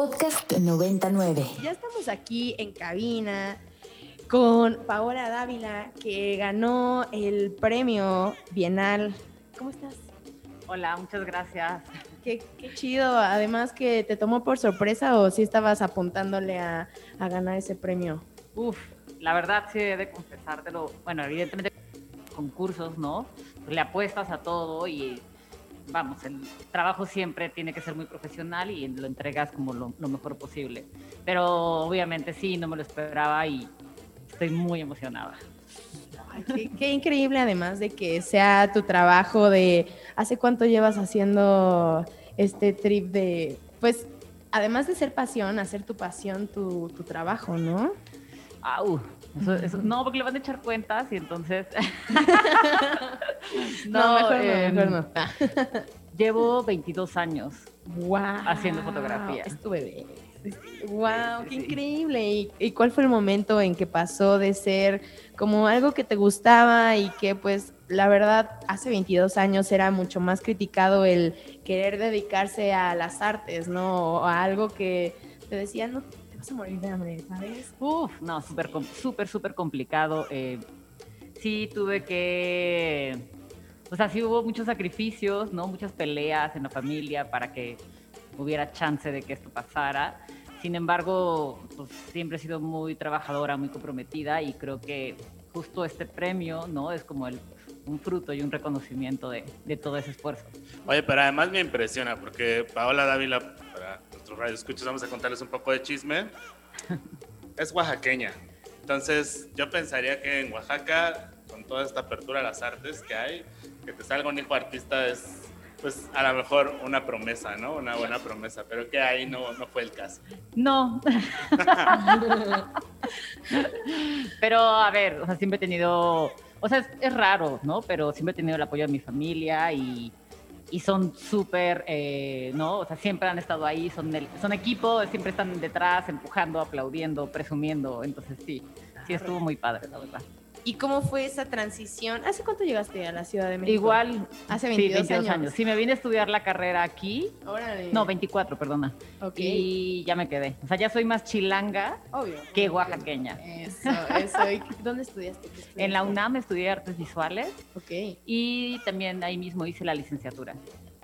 Podcast 99. Ya estamos aquí en cabina con Paola Dávila, que ganó el premio Bienal. ¿Cómo estás? Hola, muchas gracias. Qué, qué chido. Además que te tomó por sorpresa o si estabas apuntándole a, a ganar ese premio. Uf, la verdad sí he de confesártelo. Bueno, evidentemente concursos, ¿no? Le apuestas a todo y vamos, el trabajo siempre tiene que ser muy profesional y lo entregas como lo, lo mejor posible. Pero obviamente sí, no me lo esperaba y estoy muy emocionada. Ay, qué, qué increíble además de que sea tu trabajo de hace cuánto llevas haciendo este trip de, pues, además de ser pasión, hacer tu pasión tu, tu trabajo, ¿no? Au, eso- eso- no, porque le van a echar cuentas y entonces... No, mejor no, em, mejor no. Llevo 22 años. Wow. Haciendo fotografía. Es tu bebé. Wow, qué increíble. ¿Y, y cuál fue el momento en que pasó de ser como algo que te gustaba y que pues la verdad hace 22 años era mucho más criticado el querer dedicarse a las artes, ¿no? O a algo que te decían, no, vas a morir de hambre, ¿sabes? Uf, no, súper, com- súper, súper complicado. eh, sí tuve que, o sea, sí hubo muchos sacrificios, ¿no? Muchas peleas en la familia para que hubiera chance de que esto pasara. Sin embargo, pues siempre he sido muy trabajadora, muy comprometida y creo que justo este premio, ¿no? Es como el, un fruto y un reconocimiento de, de todo ese esfuerzo. Oye, pero además me impresiona porque Paola Dávila, nuestros radioescuchos, vamos a contarles un poco de chisme, es oaxaqueña. Entonces, yo pensaría que en Oaxaca, con toda esta apertura a las artes que hay, que te salga un hijo artista es, pues, a lo mejor una promesa, ¿no? Una buena promesa, pero que ahí no, no fue el caso. No. Pero a ver, o sea, siempre he tenido, o sea, es, es raro, ¿no? Pero siempre he tenido el apoyo de mi familia y, y son súper, eh, ¿no? O sea, siempre han estado ahí, son, el- son equipo, siempre están detrás, empujando, aplaudiendo, presumiendo. Entonces sí, sí estuvo muy padre, la verdad. ¿Y cómo fue esa transición? ¿Hace cuánto llegaste a la Ciudad de México? Igual, Hace sí, 22, años. Sí, me vine a estudiar la carrera aquí. Órale. No, 24, perdona. Ok. Y ya me quedé. O sea, ya soy más chilanga Obvio. que oaxaqueña. Eso, eso. ¿Y dónde estudiaste? En la UNAM estudié artes visuales Ok, y también ahí mismo hice la licenciatura.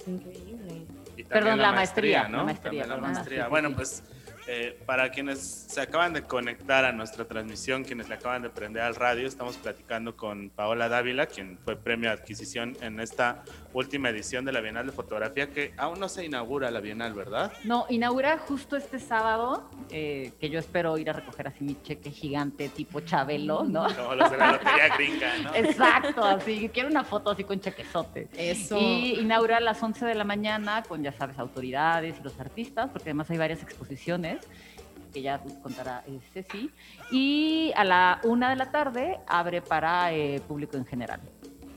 increíble. Perdón, la maestría, ¿no? la maestría, la maestría. Sí, Bueno, sí. pues eh, para quienes se acaban de conectar a nuestra transmisión, quienes le acaban de prender al radio, estamos platicando con Paola Dávila, quien fue premio de adquisición en esta última edición de la Bienal de Fotografía, que aún no se inaugura la Bienal, ¿verdad? No, inaugura justo este sábado, eh, que yo espero ir a recoger así mi cheque gigante tipo Chabelo, ¿no? Como los de la Lotería Gringa, ¿no? Exacto, así, quiero una foto así con chequezote. Eso. Y inaugura a las 11 de la mañana con, ya sabes, autoridades y los artistas, porque además hay varias exposiciones que ya contará eh, Ceci. Y a la una de la tarde abre para eh, público en general.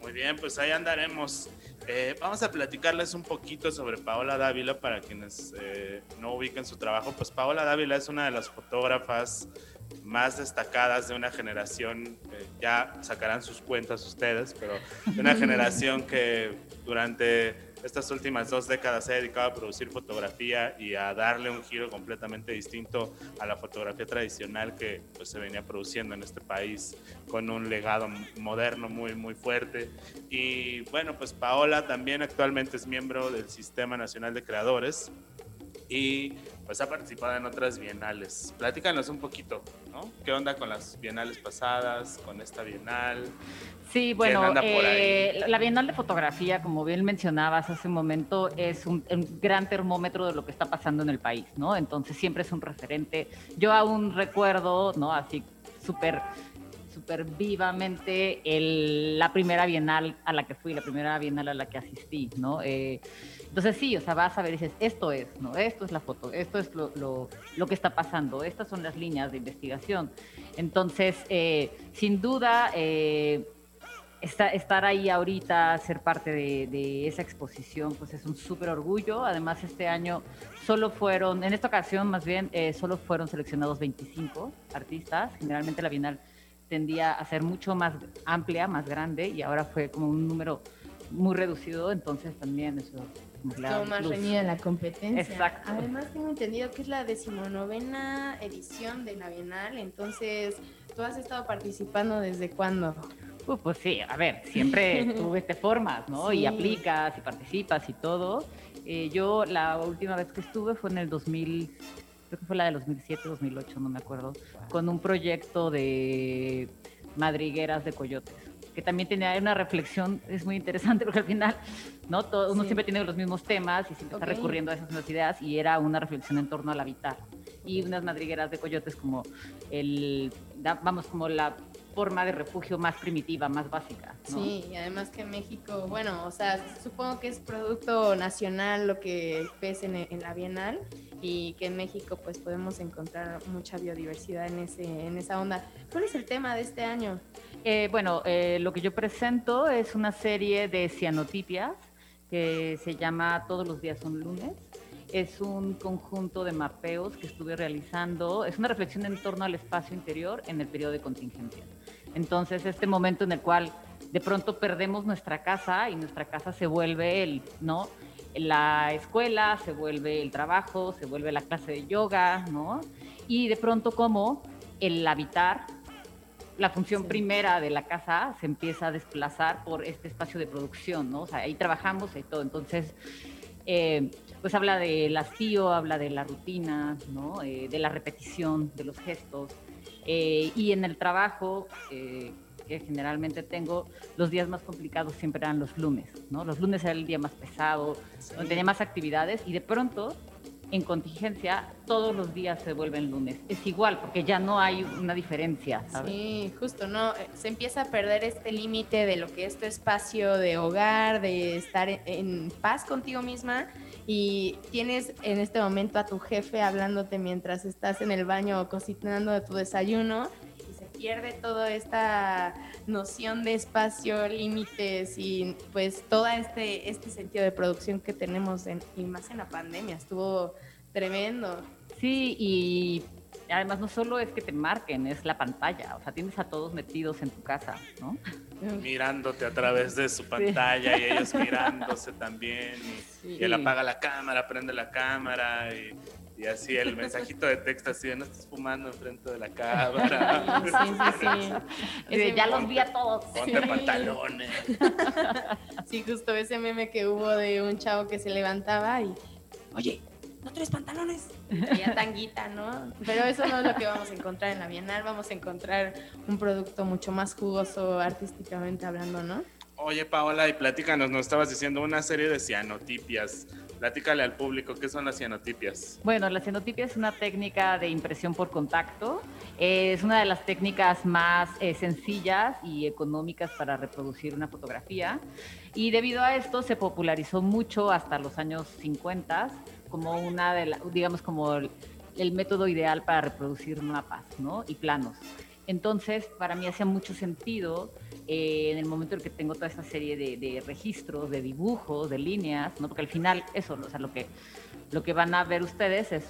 Muy bien, pues ahí andaremos. Eh, vamos a platicarles un poquito sobre Paola Dávila para quienes eh, no ubiquen su trabajo. Pues Paola Dávila es una de las fotógrafas más destacadas de una generación, eh, ya sacarán sus cuentas ustedes, pero de una generación que durante estas últimas dos décadas se ha dedicado a producir fotografía y a darle un giro completamente distinto a la fotografía tradicional que pues, se venía produciendo en este país con un legado moderno muy, muy fuerte. Y bueno, pues Paola también actualmente es miembro del Sistema Nacional de Creadores y pues ha participado en otras bienales. Platícanos un poquito, ¿no? ¿Qué onda con las bienales pasadas, con esta bienal? Sí, bueno, eh, la Bienal de Fotografía, como bien mencionabas hace un momento, es un, un gran termómetro de lo que está pasando en el país, ¿no? Entonces siempre es un referente. Yo aún recuerdo, ¿no? Así súper súper vivamente el- la primera bienal a la que fui, la primera bienal a la que asistí, ¿no? Eh, entonces sí, o sea, vas a ver y dices, esto es, ¿no? Esto es la foto, esto es lo, que está pasando, estas son las líneas de investigación. Entonces, eh, sin duda, eh, esta- estar ahí ahorita, ser parte de, de esa exposición, pues es un súper orgullo. Además, este año solo fueron, en esta ocasión más bien, eh, solo fueron seleccionados 25 artistas. Generalmente la Bienal tendía a ser mucho más amplia, más grande, y ahora fue como un número muy reducido, entonces también eso Todo más reñida la competencia. Exacto. Además tengo entendido que es la decimonovena edición de la Bienal, entonces tú has estado participando desde cuándo? Uh, pues sí, a ver, siempre tú te formas, ¿no? Sí. Y aplicas y participas y todo. Eh, yo la última vez que estuve fue en el 2000, creo que fue la de 2007, 2008, no me acuerdo, con un proyecto de madrigueras de coyotes que también tenía una reflexión, es muy interesante porque al final, ¿no? Todo, uno Sí. siempre tiene los mismos temas y siempre Ok. está recurriendo a esas mismas ideas y era una reflexión en torno al habitar. Y unas madrigueras de coyotes como el, vamos, como la forma de refugio más primitiva, más básica. ¿no? Sí, y además que México, bueno, o sea, supongo que es producto nacional lo que ves en, en la Bienal y que en México pues podemos encontrar mucha biodiversidad en, ese, en esa onda. ¿Cuál es el tema de este año? Eh, bueno, eh, lo que yo presento es una serie de cianotipias que se llama Todos los días son lunes. Es un conjunto de mapeos que estuve realizando. Es una reflexión en torno al espacio interior en el periodo de contingencia. Entonces, este momento en el cual de pronto perdemos nuestra casa y nuestra casa se vuelve el, ¿no? la escuela, se vuelve el trabajo, se vuelve la clase de yoga, ¿no? Y de pronto como el habitar la función primera de la casa se empieza a desplazar por este espacio de producción, ¿no? O sea, ahí trabajamos y todo. Entonces, eh, pues habla del hastío, habla de la rutina, ¿no? Eh, de la repetición, de los gestos. Eh, y en el trabajo, eh, que generalmente tengo, los días más complicados siempre eran los lunes, ¿no? Los lunes era el día más pesado, donde tenía más actividades y de pronto en contingencia todos los días se vuelven lunes. Es igual, porque ya no hay una diferencia, ¿sabes? Sí, justo, ¿no? Eh, Se empieza a perder este límite de lo que es tu espacio de hogar, de estar en, en paz contigo misma y tienes en este momento a tu jefe hablándote mientras estás en el baño cocinando de tu desayuno pierde toda esta noción de espacio, límites y pues todo este, este sentido de producción que tenemos en, y más en la pandemia. Estuvo tremendo. Sí, y además no solo es que te marquen, es la pantalla. O sea, tienes a todos metidos en tu casa, ¿no? mirándote a través de su pantalla y ellos mirándose también. Y, y él apaga la cámara, prende la cámara y, y así el mensajito de texto así de no estés fumando enfrente de la cámara. Sí, sí, sí. Ese ya los vi a todos. Ponte Sí. pantalones. Sí, justo ese meme que hubo de un chavo que se levantaba y, oye, ¿no traes pantalones? Ya tanguita, ¿no? Pero eso no es lo que vamos a encontrar en la Bienal, vamos a encontrar un producto mucho más jugoso artísticamente hablando, ¿no? Oye, Paola, y platícanos, nos estabas diciendo una serie de cianotipias. Platícale al público, ¿qué son las cianotipias? Bueno, la cianotipia es una técnica de impresión por contacto. Eh, es una de las técnicas más eh, sencillas y económicas para reproducir una fotografía. Y debido a esto se popularizó mucho hasta los años 50 como una de las, digamos, como el, el método ideal para reproducir mapas ¿no? y planos. Entonces, para mí hacía mucho sentido eh, en el momento en que tengo toda esta serie de, de registros, de dibujos, de líneas, ¿no? porque al final eso, o sea, lo que, lo que van a ver ustedes es,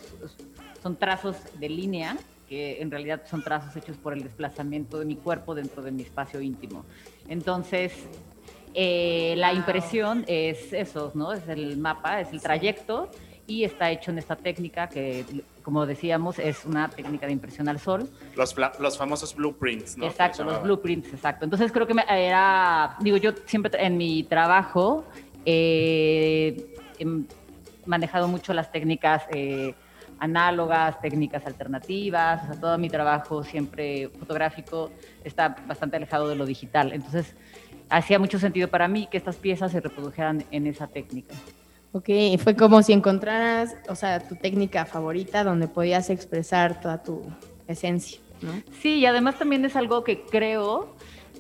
son trazos de línea, que en realidad son trazos hechos por el desplazamiento de mi cuerpo dentro de mi espacio íntimo. Entonces, eh, la impresión es eso, ¿no? Es el mapa, es el trayecto y está hecho en esta técnica que, como decíamos, es una técnica de impresión al sol. Los, los famosos blueprints, ¿no? Exacto, los blueprints, exacto. Entonces creo que me- era, digo, yo siempre en mi trabajo eh, he manejado mucho las técnicas eh, análogas, técnicas alternativas, o sea, todo mi trabajo siempre fotográfico está bastante alejado de lo digital. Entonces hacía mucho sentido para mí que estas piezas se reprodujeran en esa técnica. Ok, fue como si encontraras, o sea, tu técnica favorita donde podías expresar toda tu esencia, ¿no? Sí, y además también es algo que creo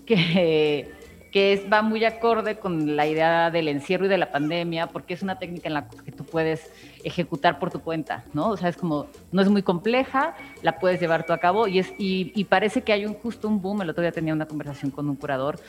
que, que es, va muy acorde con la idea del encierro y de la pandemia, porque es una técnica en la que tú puedes ejecutar por tu cuenta, ¿no? O sea, es como, no es muy compleja, la puedes llevar tú a cabo y, es, y, y parece que hay un justo un boom. El otro día tenía una conversación con un curador,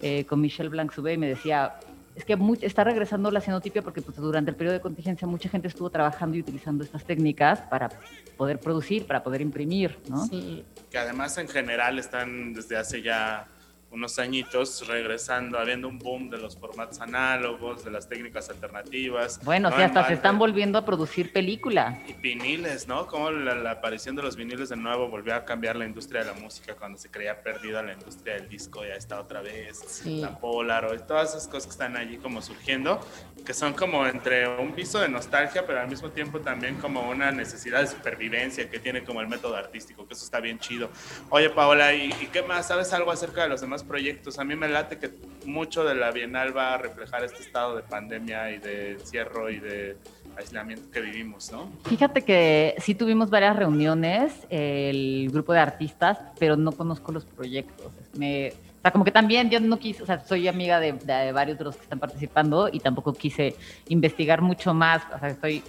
eh, con Michelle blanc y me decía, es que muy- está regresando la cianotipia porque pues, durante el periodo de contingencia mucha gente estuvo trabajando y utilizando estas técnicas para poder producir, para poder imprimir, ¿no? Sí, Que además en general están desde hace ya unos añitos regresando, habiendo un boom de los formatos análogos, de las técnicas alternativas. Bueno, ¿no? sí, hasta se están volviendo a producir película. Y viniles, ¿no? Como la, la aparición de los viniles de nuevo volvió a cambiar la industria de la música cuando se creía perdida la industria del disco, ya está otra vez. Sí. La Polaroid, todas esas cosas que están allí como surgiendo, que son como entre un piso de nostalgia, pero al mismo tiempo también como una necesidad de supervivencia que tiene como el método artístico, que eso está bien chido. Oye, Paola, ¿y, y qué más? ¿Sabes algo acerca de los demás proyectos? A mí me late que mucho de la Bienal va a reflejar este estado de pandemia y de encierro y de aislamiento que vivimos, ¿no? Fíjate que sí tuvimos varias reuniones, el grupo de artistas, pero no conozco los proyectos. Me, o sea, como que también yo no quise, o sea, soy amiga de, de varios de los que están participando y tampoco quise investigar mucho más, o sea, estoy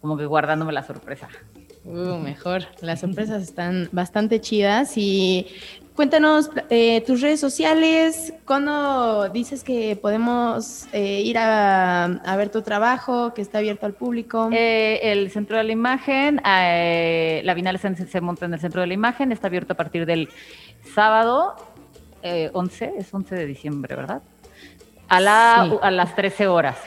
como que guardándome la sorpresa. Uh, mejor. Las sorpresas están bastante chidas y cuéntanos eh, tus redes sociales, cuándo dices que podemos eh, ir a, a ver tu trabajo, que está abierto al público. Eh, el centro de la imagen, eh, la Bienal se, se monta en el centro de la imagen, está abierto a partir del sábado eh, 11, es 11 de diciembre, ¿verdad? A, la, Sí. a las 13 horas.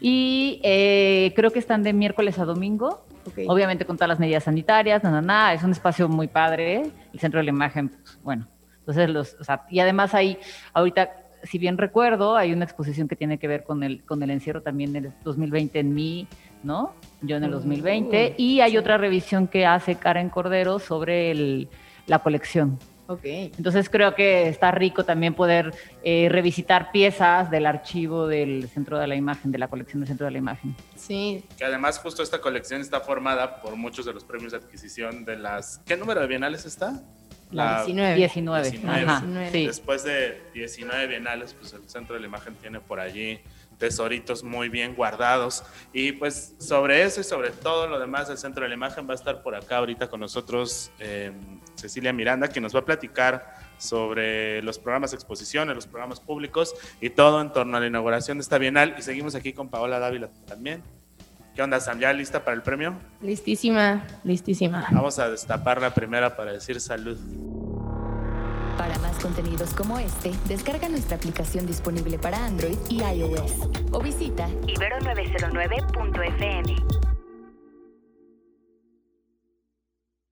Y eh, creo que están de miércoles a domingo, obviamente con todas las medidas sanitarias, na, na, na, es un espacio muy padre, el centro de la imagen, bueno, entonces los, o sea, y además hay, ahorita, si bien recuerdo, hay una exposición que tiene que ver con el, con el encierro también del 2020 en mí, ¿no? Yo en el 2020, Uy, y hay sí. otra revisión que hace Karen Cordero sobre el- la colección. Ok. Entonces creo que está rico también poder eh, revisitar piezas del archivo del Centro de la Imagen, de la colección del Centro de la Imagen. Sí, Que además justo esta colección está formada por muchos de los premios de adquisición de las... ¿Qué número de bienales está? La 19. 19. 19. Ajá, 19. sí. Después de 19 bienales, pues el Centro de la Imagen tiene por allí tesoritos muy bien guardados. Y pues sobre eso y sobre todo lo demás del Centro de la Imagen va a estar por acá ahorita con nosotros eh, Cecilia Miranda, que nos va a platicar sobre los programas de exposiciones, los programas públicos y todo en torno a la inauguración de esta bienal. Y seguimos aquí con Paola Dávila también. ¿Qué onda, Sam? ¿Ya lista para el premio? listísima, listísima. Vamos a destapar la primera para decir salud. Para más contenidos como este, descarga nuestra aplicación disponible para Android y iOS o visita Ibero909.fm.